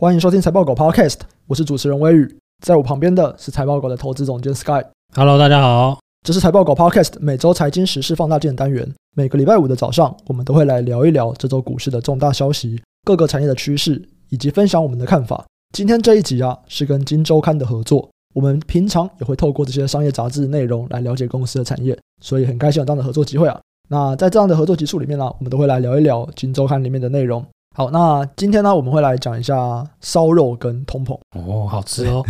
欢迎收听财报狗 Podcast，我是主持人威宇，在我旁边的是财报狗的投资总监 Sky。Hello，大家好，这是财报狗 Podcast 每周财经时事放大镜的单元。每个礼拜五的早上，我们都会来聊一聊这周股市的重大消息、各个产业的趋势，以及分享我们的看法。今天这一集啊，是跟金周刊的合作。我们平常也会透过这些商业杂志内容来了解公司的产业，所以很开心有这样的合作机会啊。那在这样的合作集数里面呢，我们都会来聊一聊金周刊里面的内容。好，那今天呢，我们会来讲一下烧肉跟通膨哦，好吃哦。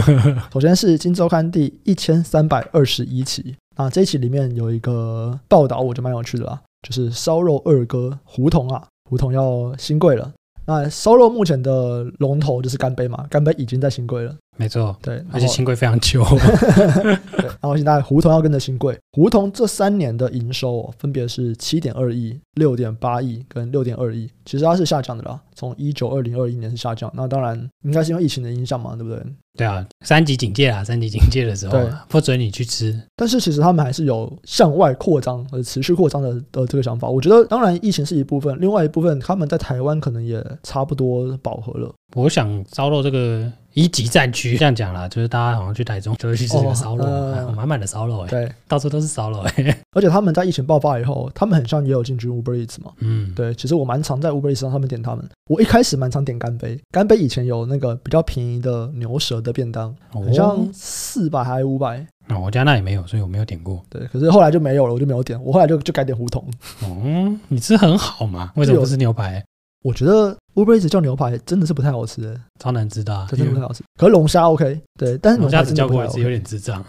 首先是《今周刊》第一千三百二十一期，那这一期里面有一个报道，我觉得蛮有趣的啦，就是烧肉二哥胡同啊，胡同要新贵了。那烧肉目前的龙头就是干杯嘛，干杯已经在新贵了。没错，对，而且新贵非常久。对，然后现在胡同要跟着新贵，胡同这三年的营收、哦、分别是七点二亿、六点八亿跟六点二亿，其实它是下降的啦。从一九二零二一年是下降，那当然应该是因为疫情的影响嘛，对不对？对啊，三级警戒啊，三级警戒的时候，不准你去吃。但是其实他们还是有向外扩张和持续扩张的的这个想法。我觉得，当然疫情是一部分，另外一部分他们在台湾可能也差不多饱和了。我想烧肉这个。一级战区这样讲啦，就是大家好像去台中就会去吃这个烧肉，满、哦呃、满的烧肉哎，对，到处都是烧肉哎。而且他们在疫情爆发以后，他们很像也有进军 Uber Eats 嘛，嗯，对。其实我蛮常在 Uber Eats 上他们点他们，我一开始蛮常点干杯，干杯以前有那个比较便宜的牛舌的便当，好像四百还是五百。哦，我家那也没有，所以我没有点过。对，可是后来就没有了，我就没有点，我后来就就改点胡同。哦，你吃很好嘛？为什么不吃牛排？我觉得 Uber Eats 叫牛排真的是不太好吃的，超难吃的，啊，真的不太好吃。可是龙虾 OK，对，但是龙虾只叫过一次，有点智障。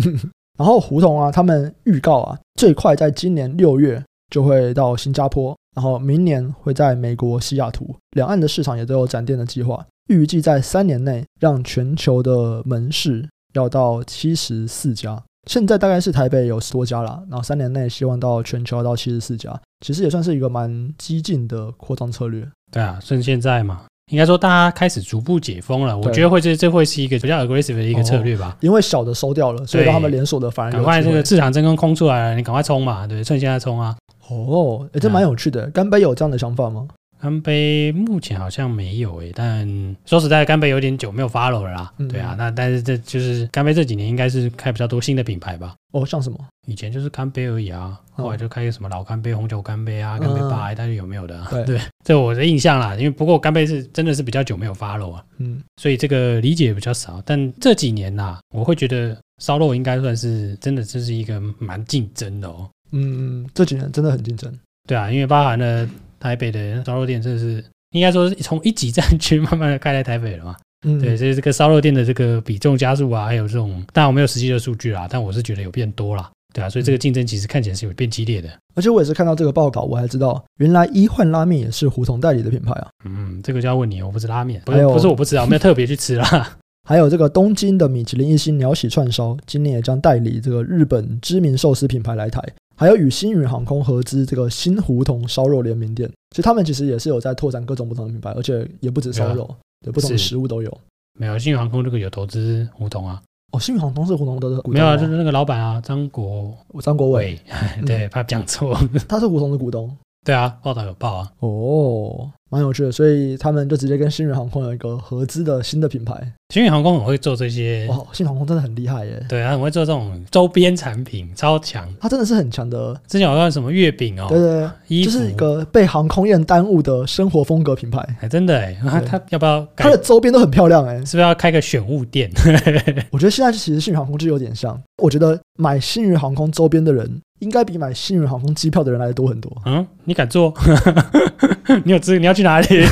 然后胡同啊，他们预告啊，最快在今年六月就会到新加坡，然后明年会在美国西雅图，两岸的市场也都有展店的计划，预计在三年内让全球的门市要到七十四家。现在大概是台北有十多家了，然后三年内希望到全球要到七十四家，其实也算是一个蛮激进的扩张策略。对啊，趁现在嘛，应该说大家开始逐步解封了，我觉得会这这会是一个比较 aggressive 的一个策略吧。因为小的收掉了，所以让他们连锁的反而赶快这个市场真空空出来了，你赶快冲嘛，对，趁现在冲啊。哦，哎，这蛮有趣的，干杯有这样的想法吗？干杯目前好像没有诶、欸，但说实在，干杯有点久没有 follow 了啦。嗯、对啊，那但是这就是干杯这几年应该是开比较多新的品牌吧？哦，像什么？以前就是干杯而已啊，后来就开个什么老干杯、红酒干杯啊、干杯吧，但是有没有的、啊？对 对，这我的印象啦。因为不过干杯是真的是比较久没有 follow 啊，嗯，所以这个理解比较少。但这几年呐，我会觉得烧肉应该算是真的，这是一个蛮竞争的哦。嗯，这几年真的很竞争。对啊，因为包含了。台北的烧肉店真的是应该说是从一级战区慢慢的开在台北了嘛？嗯，对，所以这个烧肉店的这个比重加速啊，还有这种，当然我没有实际的数据啦，但我是觉得有变多啦，对啊，所以这个竞争其实看起来是有变激烈的。而且我也是看到这个报道，我还知道原来一换拉面也是胡同代理的品牌啊。嗯，这个就要问你，我不吃拉面，不是不是我不知道，我没有特别去吃啦。还有这个东京的米其林一星鸟喜串烧，今年也将代理这个日本知名寿司品牌来台。还有与星宇航空合资这个新胡同烧肉联名店，其实他们其实也是有在拓展各种不同的品牌，而且也不止烧肉，对，不同的食物都有。没有星宇航空这个有投资胡同啊？哦，星宇航空是胡同的股东？没有啊，就是那个老板啊，张国张国伟，对，怕讲错，他是胡同的股东。对啊，报道有报啊。哦。蛮有趣的，所以他们就直接跟新宇航空有一个合资的新的品牌。新宇航空很会做这些，哇，星宇航空真的很厉害耶。对啊，很会做这种周边产品，超强。他真的是很强的。之前我看什么月饼哦，对对对，就是一个被航空业耽误的生活风格品牌。还真的哎，他他要不要？他的周边都很漂亮哎，是不是要开个选物店？我觉得现在其实星宇航空就有点像。我觉得买新宇航空周边的人，应该比买新宇航空机票的人来的多很多。嗯，你敢做？你有资？你要去哪里？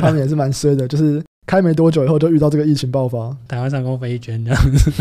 他们也是蛮衰的，就是。开没多久以后就遇到这个疫情爆发，台湾上空飞一圈这样子，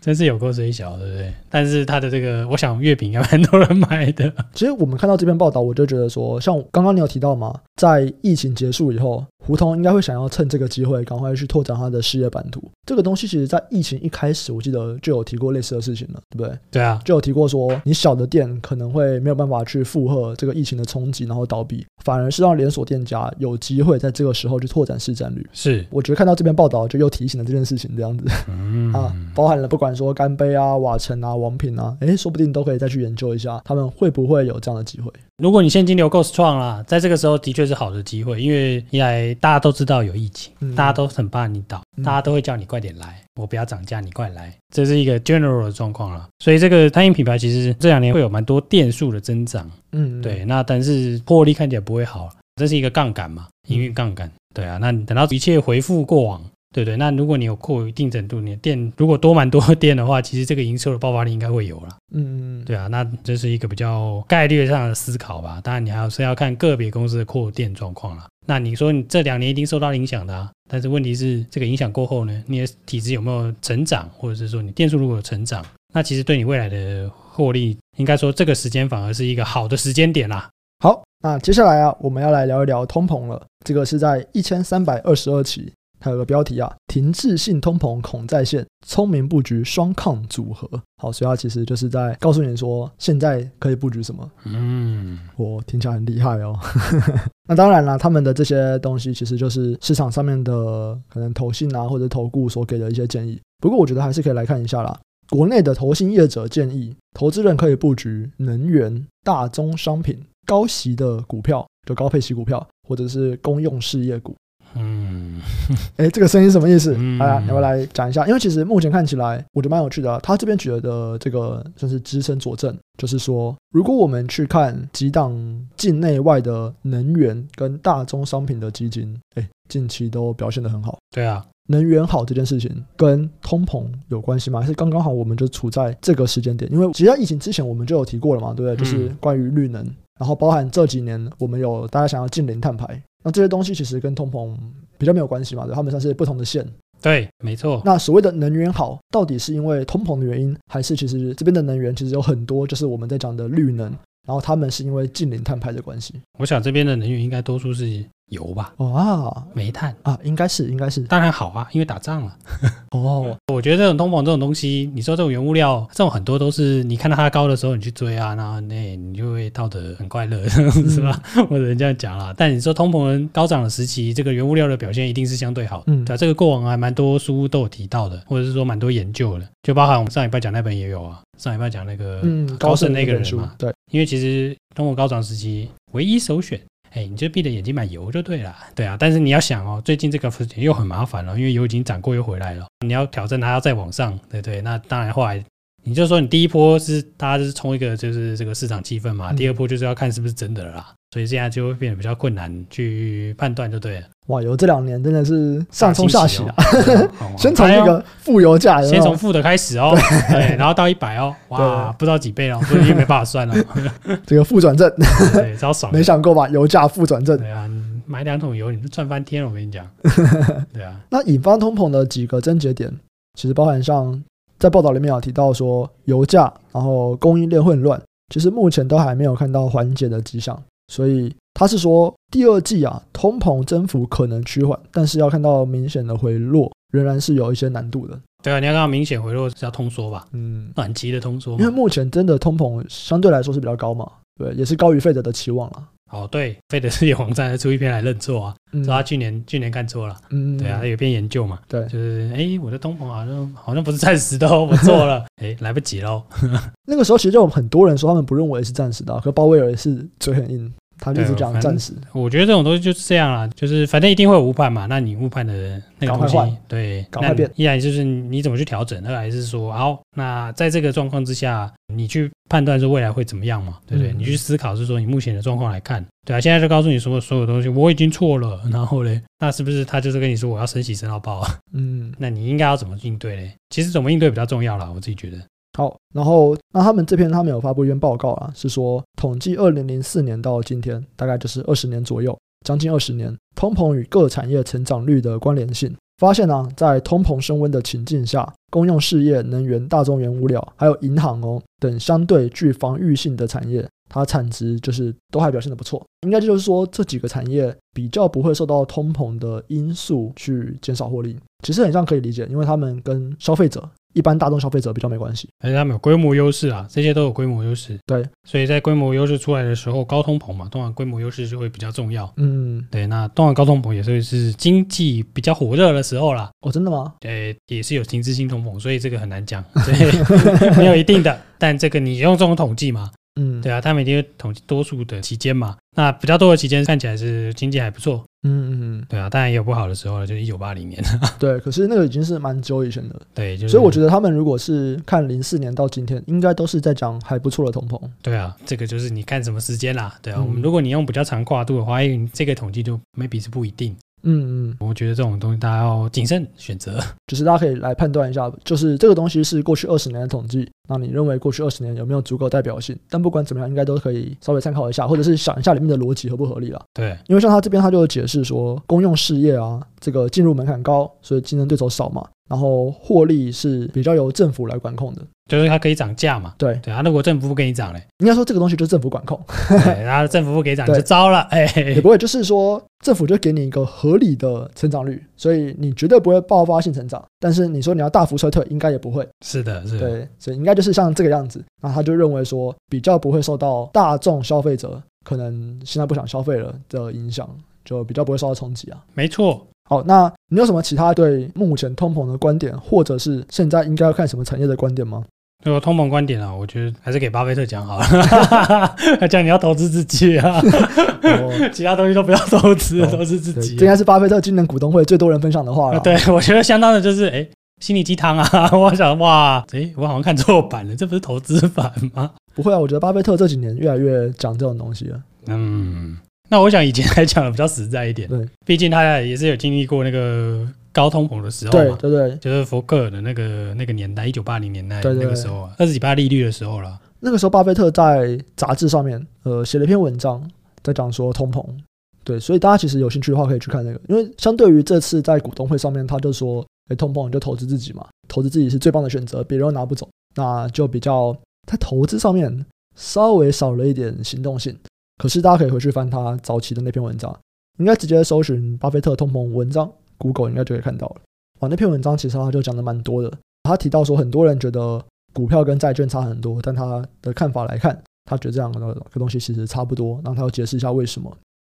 真是有够衰小，对不对？但是他的这个，我想月饼应该蛮多人买的。其实我们看到这篇报道，我就觉得说，像刚刚你有提到嘛，在疫情结束以后，胡同应该会想要趁这个机会赶快去拓展他的事业版图。这个东西其实，在疫情一开始，我记得就有提过类似的事情了，对不对？对啊，就有提过说，你小的店可能会没有办法去负荷这个疫情的冲击，然后倒闭，反而是让连锁店家有机会在这个时候去拓展市占率。是，我觉得看到这篇。报道就又提醒了这件事情，这样子、嗯、啊，包含了不管说干杯啊、瓦城啊、王品啊，诶，说不定都可以再去研究一下，他们会不会有这样的机会？如果你现金流够 strong 啦，在这个时候的确是好的机会，因为一来大家都知道有疫情，嗯、大家都很怕你倒，嗯、大家都会叫你快点来，我不要涨价，你快来，这是一个 general 的状况了。所以这个餐饮品牌其实这两年会有蛮多店数的增长，嗯，对，那但是获利看起来不会好，这是一个杠杆嘛，营运杠杆，对啊，那等到一切回复过往。对对，那如果你有扩一定程度，你的店如果多蛮多的店的话，其实这个营收的爆发力应该会有了。嗯嗯，对啊，那这是一个比较概率上的思考吧。当然，你还是要看个别公司的扩店状况了。那你说你这两年一定受到影响的啊，但是问题是这个影响过后呢，你的体质有没有成长，或者是说你店数如果有成长，那其实对你未来的获利，应该说这个时间反而是一个好的时间点啦。好，那接下来啊，我们要来聊一聊通膨了。这个是在一千三百二十二期。还有个标题啊，停滞性通膨恐再现，聪明布局双抗组合。好，所以它其实就是在告诉你说，现在可以布局什么。嗯，我听起来很厉害哦。那当然了，他们的这些东西其实就是市场上面的可能投信啊或者投顾所给的一些建议。不过我觉得还是可以来看一下啦。国内的投信业者建议，投资人可以布局能源、大宗商品、高息的股票，就高配息股票，或者是公用事业股。嗯，哎，这个声音什么意思？好、嗯、呀，要不要来讲一下？因为其实目前看起来，我觉得蛮有趣的、啊。他这边举的这个算是支撑佐证，就是说，如果我们去看几档境内外的能源跟大宗商品的基金，哎，近期都表现得很好。对啊，能源好这件事情跟通膨有关系吗？还是刚刚好我们就处在这个时间点？因为其实在疫情之前我们就有提过了嘛，对不对？就是关于绿能，嗯、然后包含这几年我们有大家想要进零碳排。那这些东西其实跟通膨比较没有关系嘛，对，他们算是不同的线。对，没错。那所谓的能源好，到底是因为通膨的原因，还是其实这边的能源其实有很多就是我们在讲的绿能，然后他们是因为近零碳排的关系？我想这边的能源应该多数是。油吧，哦啊，煤炭啊，应该是，应该是，当然好啊，因为打仗了。哦，我觉得这种通膨这种东西，你说这种原物料，这种很多都是你看到它高的时候，你去追啊，然后那你就会套得很快乐，是吧？或者人这样讲啦。但你说通膨高涨的时期，这个原物料的表现一定是相对好的。嗯，对，这个过往还蛮多书都有提到的，或者是说蛮多研究的，就包含我们上礼拜讲那本也有啊，上礼拜讲那个嗯高盛那个人嘛，对，因为其实通膨高涨时期唯一首选。哎，你就闭着眼睛买油就对了，对啊。但是你要想哦，最近这个又很麻烦了，因为油已经涨过又回来了，你要挑战它要再往上，对对。那当然后来，你就说你第一波是大家就是冲一个就是这个市场气氛嘛，第二波就是要看是不是真的了啦。所以现在就会变得比较困难去判断，就对了。哇，油这两年真的是上冲下洗啊！先从那个负油价，先从负的开始哦，对，然后到一百哦，哇，不知道几倍哦，所以没办法算了。这个负转正，对，超爽。没想过吧？油价负转正，对啊，买两桶油你就赚翻天了，我跟你讲。对啊，那引发通膨的几个症结点，其实包含像在报道里面有提到说，油价，然后供应链混乱，其实目前都还没有看到缓解的迹象。所以他是说，第二季啊，通膨增幅可能趋缓，但是要看到明显的回落，仍然是有一些难度的。对啊，你要看到明显回落是要通缩吧？嗯，短期的通缩。因为目前真的通膨相对来说是比较高嘛，对，也是高于费德的期望了。哦，对，费德世界网站出一篇来认错啊，说、嗯、他去年去年看错了。嗯，对啊，他有篇研究嘛，对，就是哎，我的东鹏好像好像不是暂时的，我错了，哎，来不及喽。那个时候其实就有很多人说他们不认为是暂时的，可鲍威尔也是嘴很硬。他就是讲暂时，我觉得这种东西就是这样啦，就是反正一定会有误判嘛。那你误判的那个东西，对，赶快变。依然就是你怎么去调整，二来是说，好，那在这个状况之下，你去判断说未来会怎么样嘛？对不对？嗯、你去思考是说，你目前的状况来看，对啊，现在就告诉你说所有东西我已经错了，然后嘞，那是不是他就是跟你说我要升息升到爆啊？嗯，那你应该要怎么应对嘞？其实怎么应对比较重要啦，我自己觉得。好，然后那他们这篇他们有发布一篇报告啊，是说统计二零零四年到今天，大概就是二十年左右，将近二十年，通膨与各产业成长率的关联性，发现呢、在通膨升温的情境下，公用事业、能源、大宗原物料，还有银行哦等相对具防御性的产业，它产值就是都还表现的不错，应该就是说这几个产业比较不会受到通膨的因素去减少获利，其实很像可以理解，因为他们跟消费者。一般大众消费者比较没关系，而且他们有规模优势啊，这些都有规模优势。对，所以在规模优势出来的时候，高通膨嘛，通常规模优势就会比较重要。嗯，对，那通常高通膨也是是经济比较火热的时候啦。哦，真的吗？对，也是有停滞性通膨，所以这个很难讲，对，没有一定的。但这个你用这种统计嘛，嗯，对啊，他们已经统计多数的期间嘛，那比较多的期间看起来是经济还不错。嗯嗯嗯，对啊，当然也有不好的时候了，就是一九八零年。对，可是那个已经是蛮久以前的。对，就是、所以我觉得他们如果是看零四年到今天，应该都是在讲还不错的通膨。对啊，这个就是你看什么时间啦。对啊，嗯、我们如果你用比较长跨度的话，这个统计就 maybe 是不一定。嗯嗯，我觉得这种东西大家要谨慎选择，就是大家可以来判断一下，就是这个东西是过去二十年的统计，那你认为过去二十年有没有足够代表性？但不管怎么样，应该都可以稍微参考一下，或者是想一下里面的逻辑合不合理了。对，因为像他这边他就解释说，公用事业啊，这个进入门槛高，所以竞争对手少嘛。然后获利是比较由政府来管控的，就是它可以涨价嘛。对对啊，如果政府不给你涨嘞，应该说这个东西就是政府管控。对，然后政府不给涨 就糟了，哎，也不会，就是说政府就给你一个合理的成长率，所以你绝对不会爆发性成长。但是你说你要大幅衰退，应该也不会。是的，是的。对，所以应该就是像这个样子。那他就认为说，比较不会受到大众消费者可能现在不想消费了的影响，就比较不会受到冲击啊。没错。好，那你有什么其他对目前通膨的观点，或者是现在应该要看什么产业的观点吗？对我通膨观点啊，我觉得还是给巴菲特讲好了，讲你要投资自己啊，哦、其他东西都不要投资，投资自己。这应该是巴菲特今年股东会最多人分享的话了。对，我觉得相当的就是，哎，心理鸡汤啊！我想，哇，哎，我好像看错版了，这不是投资版吗？不会啊，我觉得巴菲特这几年越来越讲这种东西了。嗯。那我想以前还讲的比较实在一点，对，毕竟他也是有经历过那个高通膨的时候嘛，对对对，就是福克尔的那个那个年代，一九八零年代那个时候啊，二十几趴利率的时候了。那个时候，巴菲特在杂志上面呃写了一篇文章，在讲说通膨，对，所以大家其实有兴趣的话可以去看那个，因为相对于这次在股东会上面，他就说，哎，通膨你就投资自己嘛，投资自己是最棒的选择，别人又拿不走，那就比较在投资上面稍微少了一点行动性。可是大家可以回去翻他早期的那篇文章，应该直接搜寻巴菲特通膨文章，Google 应该就可以看到了。哇，那篇文章其实他就讲的蛮多的。他提到说，很多人觉得股票跟债券差很多，但他的看法来看，他觉得这样的个东西其实差不多。然后他要解释一下为什么。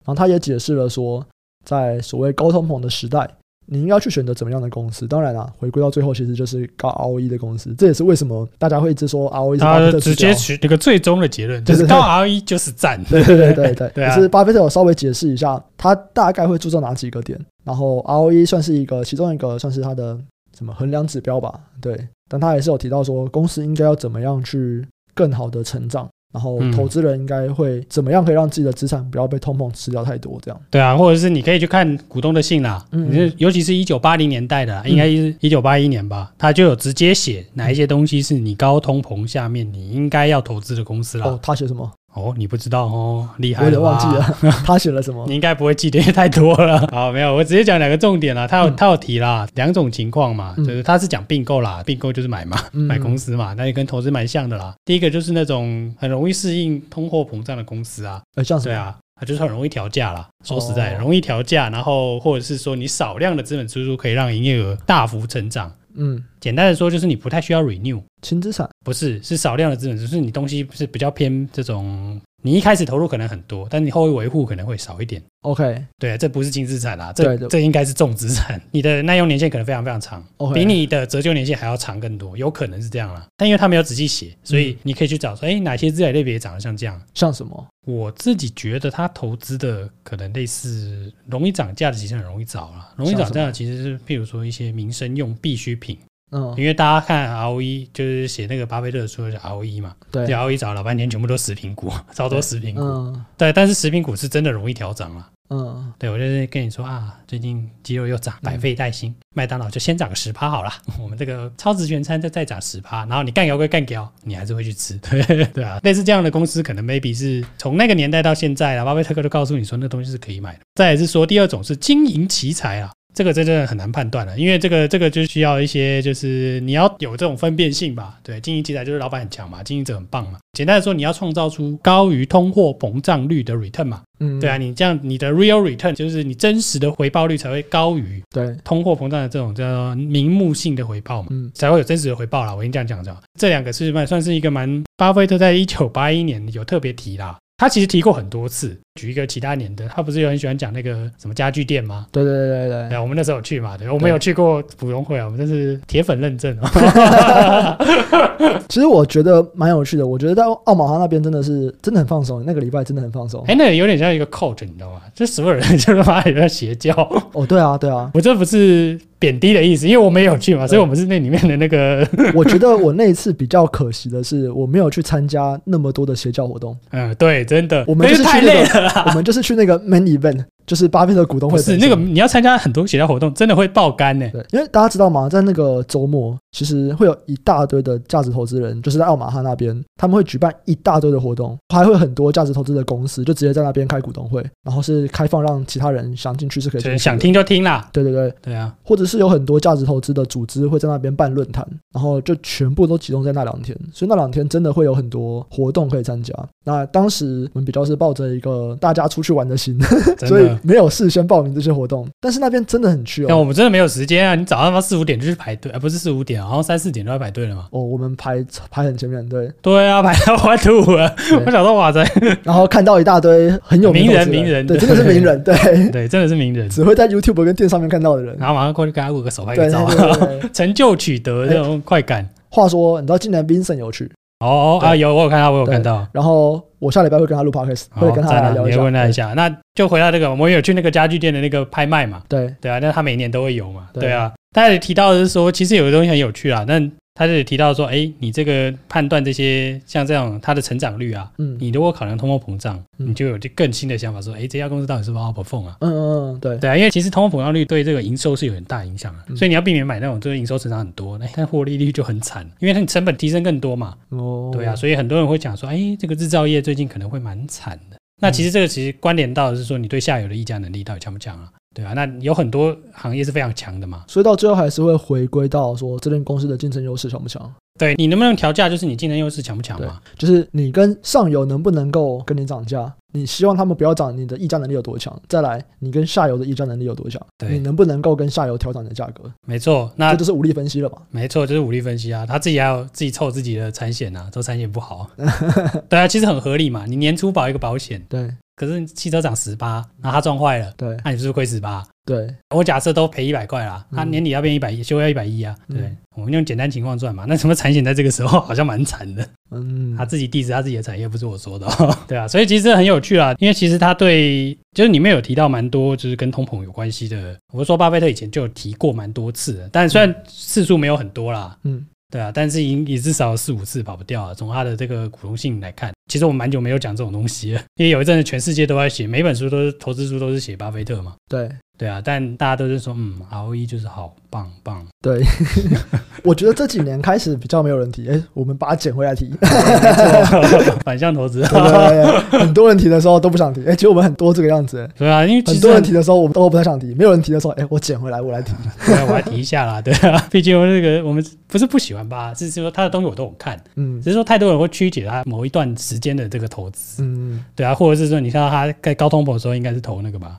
然后他也解释了说，在所谓高通膨的时代。你应该去选择怎么样的公司？当然啦，回归到最后，其实就是高 ROE 的公司。这也是为什么大家会一直说 ROE 是巴菲特。直接取那个最终的结论，就是高 ROE 就是赞。对对对对对，对 啊。是巴菲特有稍微解释一下，他大概会注重哪几个点。然后 ROE 算是一个其中一个，算是他的什么衡量指标吧？对。但他也是有提到说，公司应该要怎么样去更好的成长。然后投资人应该会怎么样可以让自己的资产不要被通膨吃掉太多？这样对啊，或者是你可以去看股东的信啦，嗯，嗯，尤其是一九八零年代的，应该是一九八一年吧，他就有直接写哪一些东西是你高通膨下面你应该要投资的公司啦。哦，他写什么？哦，你不知道哦，厉害，我有点忘记了，他选了什么？你应该不会记得，因为太多了。好，没有，我直接讲两个重点啦。他有他有提啦，两种情况嘛，就是他是讲并购啦，并购就是买嘛，买公司嘛，那也跟投资蛮像的啦。第一个就是那种很容易适应通货膨胀的公司啊，呃，像对啊，它就是很容易调价啦。说实在，容易调价，然后或者是说你少量的资本支出可以让营业额大幅成长。嗯，简单的说就是你不太需要 renew 轻资产，不是，是少量的资本，就是你东西是比较偏这种。你一开始投入可能很多，但你后续维护可能会少一点。OK，对，这不是轻资产啦，这这应该是重资产。你的耐用年限可能非常非常长，okay. 比你的折旧年限还要长更多，有可能是这样啦。但因为他没有仔细写，所以你可以去找说，哎、嗯，哪些资产类别长得像这样？像什么？我自己觉得他投资的可能类似容易涨价的，其实很容易找啦。容易涨价的其实是譬如说一些民生用必需品。嗯，因为大家看 ROE 就是写那个巴菲特说的 ROE 嘛，对，ROE 找了老半天，全部都食品股，超多食品股，嗯，对，但是食品股是真的容易调涨了，嗯，对，我就是跟你说啊，最近鸡肉又涨，百废待兴，麦当劳就先涨个十趴好了，我们这个超值全餐再再涨十趴，然后你干掉归干掉，你还是会去吃，对 对啊，类似这样的公司，可能 maybe 是从那个年代到现在啊，巴菲特哥都告诉你说那东西是可以买的。再来是说第二种是经营奇才啊。这个真的很难判断了，因为这个这个就需要一些，就是你要有这种分辨性吧。对，经营题材就是老板很强嘛，经营者很棒嘛。简单的说，你要创造出高于通货膨胀率的 return 嘛。嗯，对啊，你这样你的 real return 就是你真实的回报率才会高于对通货膨胀的这种叫做名目性的回报嘛，嗯，才会有真实的回报啦。我跟你这样讲讲，这两个是蛮算是一个蛮巴菲特在一九八一年有特别提啦。他其实提过很多次，举一个其他年的，他不是有很喜欢讲那个什么家具店吗？对对对对对，对，我们那时候有去嘛，对，我们有去过普通会啊，我们这是铁粉认证啊。其实我觉得蛮有趣的，我觉得在奥马哈那边真的是真的很放松，那个礼拜真的很放松。哎，那个有点像一个 cult，你知道吗？就所有人就是发现有在邪教。哦，对啊，对啊，我这不是。贬低的意思，因为我没有去嘛，所以我们是那里面的那个。我觉得我那一次比较可惜的是，我没有去参加那么多的邪教活动。嗯，对，真的，我们就是去那个，我们就是去那个 main event。就是巴菲特股东会是那个，你要参加很多协调活动，真的会爆肝呢。对，因为大家知道吗？在那个周末，其实会有一大堆的价值投资人，就是在奥马哈那边，他们会举办一大堆的活动，还会很多价值投资的公司就直接在那边开股东会，然后是开放让其他人想进去是可以想听就听啦。对对对，对啊，或者是有很多价值投资的组织会在那边办论坛，然后就全部都集中在那两天，所以那两天真的会有很多活动可以参加。那当时我们比较是抱着一个大家出去玩的心，所以没有事先报。名这些活动，但是那边真的很去哦。但我们真的没有时间啊！你早上他妈四五点就去排队，而不是四五点，然后三四点都要排队了嘛。哦，我们排排很前面，对对啊，排到快吐了。我想到哇塞，然后看到一大堆很有名人，名人，对，真的是名人，对 对，真的是名人，只会在 YouTube 跟店上面看到的人，然后马上过去给他握个手拍个照，成就取得这种快感。话说，你知道今年 Vincent 有去？哦啊，有我有看到，我有看到。然后我下礼拜会跟他录 Podcast，会跟他聊一下。问他一下，那就回到这个，我们有去那个家具店的那个拍卖嘛？对对啊，那他每年都会有嘛？对啊。大家也提到的是说，其实有的东西很有趣啊，但。他这里提到说，哎，你这个判断这些像这样它的成长率啊，嗯，你如果考量通货膨胀，嗯、你就有就更新的想法说，哎，这家公司到底是不是 outperform 啊？嗯嗯嗯，对对啊，因为其实通货膨胀率对这个营收是有很大影响的，嗯、所以你要避免买那种就是营收成长很多，那但获利率就很惨，因为它成本提升更多嘛。哦，对啊，所以很多人会讲说，哎，这个制造业最近可能会蛮惨的。那其实这个其实关联到的是说，你对下游的议价能力到底强不强啊？对啊，那有很多行业是非常强的嘛，所以到最后还是会回归到说，这间公司的竞争优势强不强？对，你能不能调价，就是你竞争优势强不强嘛？就是你跟上游能不能够跟你涨价？你希望他们不要涨，你的议价能力有多强？再来，你跟下游的议价能力有多强？对，你能不能够跟下游调整你的价格？没错，那这就是武力分析了吧？没错，就是武力分析啊，他自己还要自己凑自己的产险呐，做产险不好，对啊，其实很合理嘛，你年初保一个保险，对。可是汽车涨十八，然后他撞坏了，对，那你是不是亏十八？对，我假设都赔一百块啦，他年底要变一百一，修要一百一啊，对，我们用简单情况算嘛。那什么产险在这个时候 好像蛮惨的，嗯，他自己 diss 他自己的产业，不是我说的，对啊，所以其实很有趣啦，因为其实他对，就是里面有提到蛮多，就是跟通膨有关系的。我说巴菲特以前就有提过蛮多次的，但虽然次数没有很多啦，嗯。对啊，但是已也至少四五次跑不掉啊。从他的这个股东信来看，其实我们蛮久没有讲这种东西了，因为有一阵子全世界都在写，每本书都是投资书都是写巴菲特嘛。对。对啊，但大家都是说，嗯，ROE 就是好棒棒。对，我觉得这几年开始比较没有人提，哎，我们把它捡回来提。反向投资，很多人提的时候都不想提，哎，其实我们很多这个样子。对啊，因为很多人提的时候我们都不太想提，没有人提的时候，哎，我捡回来，我来提。对啊，我来提一下啦。对啊，毕竟我这个我们不是不喜欢吧，只是说他的东西我都有看，嗯，只是说太多人会曲解他某一段时间的这个投资，嗯，对啊，或者是说你看到他在高通膨的时候应该是投那个吧。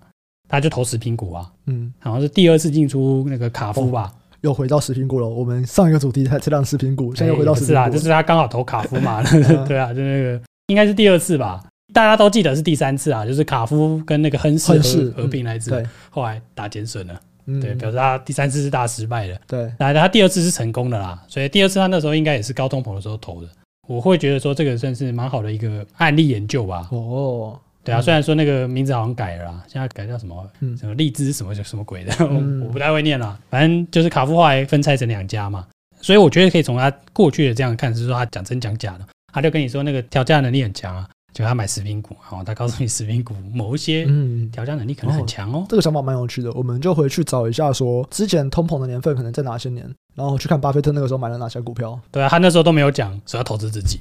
他就投食品股啊，嗯，好像是第二次进出那个卡夫吧，又回到食品股了。我们上一个主题才讲食品股，现在又回到食品股。是啊，就是他刚好投卡夫嘛，对啊，就那个应该是第二次吧，大家都记得是第三次啊，就是卡夫跟那个亨氏合并来着，后来打减损了，对，表示他第三次是大失败的，对，然后他第二次是成功的啦，所以第二次他那时候应该也是高通膨的时候投的，我会觉得说这个算是蛮好的一个案例研究吧，哦。对啊，虽然说那个名字好像改了啦，现在改叫什么？嗯，什么荔枝什么什么鬼的，嗯、我不太会念啦。反正就是卡夫后来分拆成两家嘛，所以我觉得可以从他过去的这样看，是说他讲真讲假的。他就跟你说那个调价能力很强啊，就他买食品股，然后他告诉你食品股某一些嗯调价能力可能很强哦，哦。这个想法蛮有趣的，我们就回去找一下说之前通膨的年份可能在哪些年。然后去看巴菲特那个时候买了哪些股票？对啊，他那时候都没有讲说要投资自己。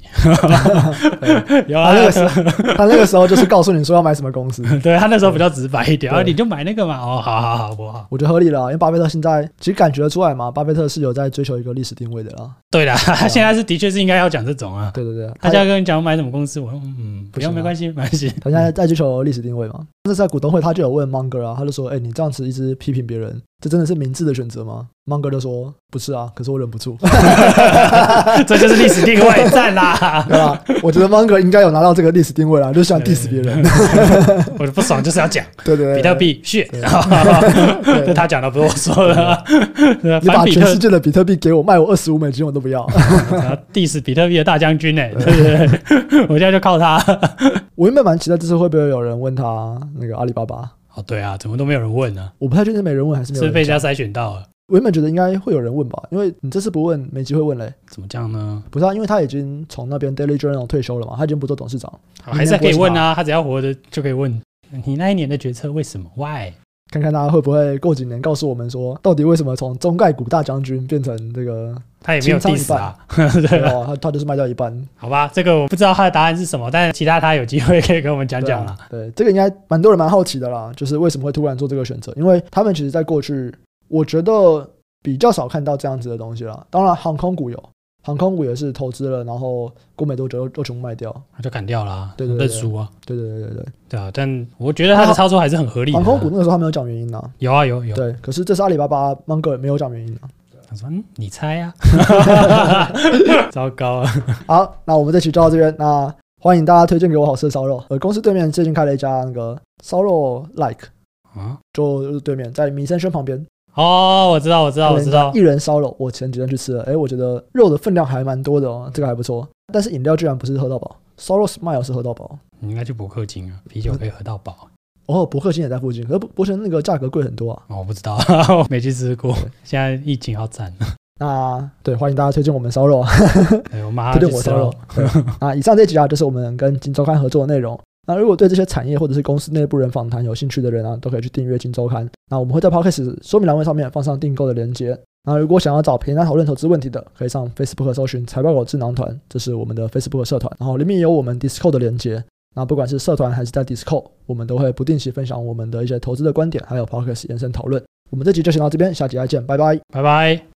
有啊，那个时候他那个时候就是告诉你说要买什么公司。对，他那时候比较直白一点，然后你就买那个嘛。哦，好好好，不好。我觉得合理了，因为巴菲特现在其实感觉得出来嘛，巴菲特是有在追求一个历史定位的啦。对的，他 现在是的确是应该要讲这种啊。对对对，他现在跟你讲买什么公司，我说嗯，不用，没关系，没关系。他现在在追求历史定位嘛。那在股东会他就有问 Munger 啊，他就说，哎，你这样子一直批评别人。这真的是明智的选择吗？芒格就说不是啊，可是我忍不住，这就是历史定位赞啦，对吧？我觉得芒格应该有拿到这个历史定位了，就想 diss 别人，我就不爽就是要讲，对对对，比特币血，这他讲的，不是我说的，你把全世界的比特币给我，卖我二十五美金我都不要，diss 比特币的大将军哎，对。不对？我现在就靠他，我原本蛮期待这次会不会有人问他那个阿里巴巴。哦，对啊，怎么都没有人问呢？我不太确定没人问还是没有人。是被人家筛选到了。我原本觉得应该会有人问吧，因为你这次不问，没机会问嘞。怎么这样呢？不是啊，因为他已经从那边 Daily Journal 退休了嘛，他已经不做董事长，还是可以问啊。他只要活着就可以问。你那一年的决策为什么？Why？看看他会不会过几年告诉我们说，到底为什么从中概股大将军变成这个？他也没有 diss 啊，对吧？他他就是卖掉一半。好吧，这个我不知道他的答案是什么，但是其他他有机会可以跟我们讲讲了。对，这个应该蛮多人蛮好奇的啦，就是为什么会突然做这个选择？因为他们其实在过去，我觉得比较少看到这样子的东西了。当然，航空股有。航空股也是投资了，然后过没多久都全部卖掉，他就砍掉了，啊，对对对，认输啊，对对对对对，对啊，但我觉得他的操作还是很合理的，啊。航空股那个时候他没有讲原因啊，有啊有有，对，可是这是阿里巴巴芒格没有讲原因啊，他说嗯，你猜啊，糟糕。啊，好，那我们这期就到这边，那欢迎大家推荐给我好吃的烧肉，呃，公司对面最近开了一家那个烧肉 like 啊，就对面在民生轩旁边。哦，我知道，我知道，我知道，一人烧肉，我前几天去吃了，哎，我觉得肉的分量还蛮多的哦，这个还不错。但是饮料居然不是喝到饱，烧肉 smile 是喝到饱。你应该去伯克金啊，啤酒可以喝到饱。哦，伯克金也在附近，可是伯克金那个价格贵很多啊。哦，我不知道，我没去吃过。现在疫情好惨。那对，欢迎大家推荐我们烧肉啊，对，我马上推荐我烧肉。啊，以上这集啊，就是我们跟金周刊合作的内容。那如果对这些产业或者是公司内部人访谈有兴趣的人啊，都可以去订阅《金周刊》。那我们会在 Podcast 说明栏位上面放上订购的链接。那如果想要找平台讨论投资问题的，可以上 Facebook 搜寻“财报狗智囊团”，这是我们的 Facebook 社团。然后里面有我们 Discord 的连接。那不管是社团还是在 Discord，我们都会不定期分享我们的一些投资的观点，还有 Podcast 延伸讨论。我们这集就先到这边，下集再见，拜拜，拜拜。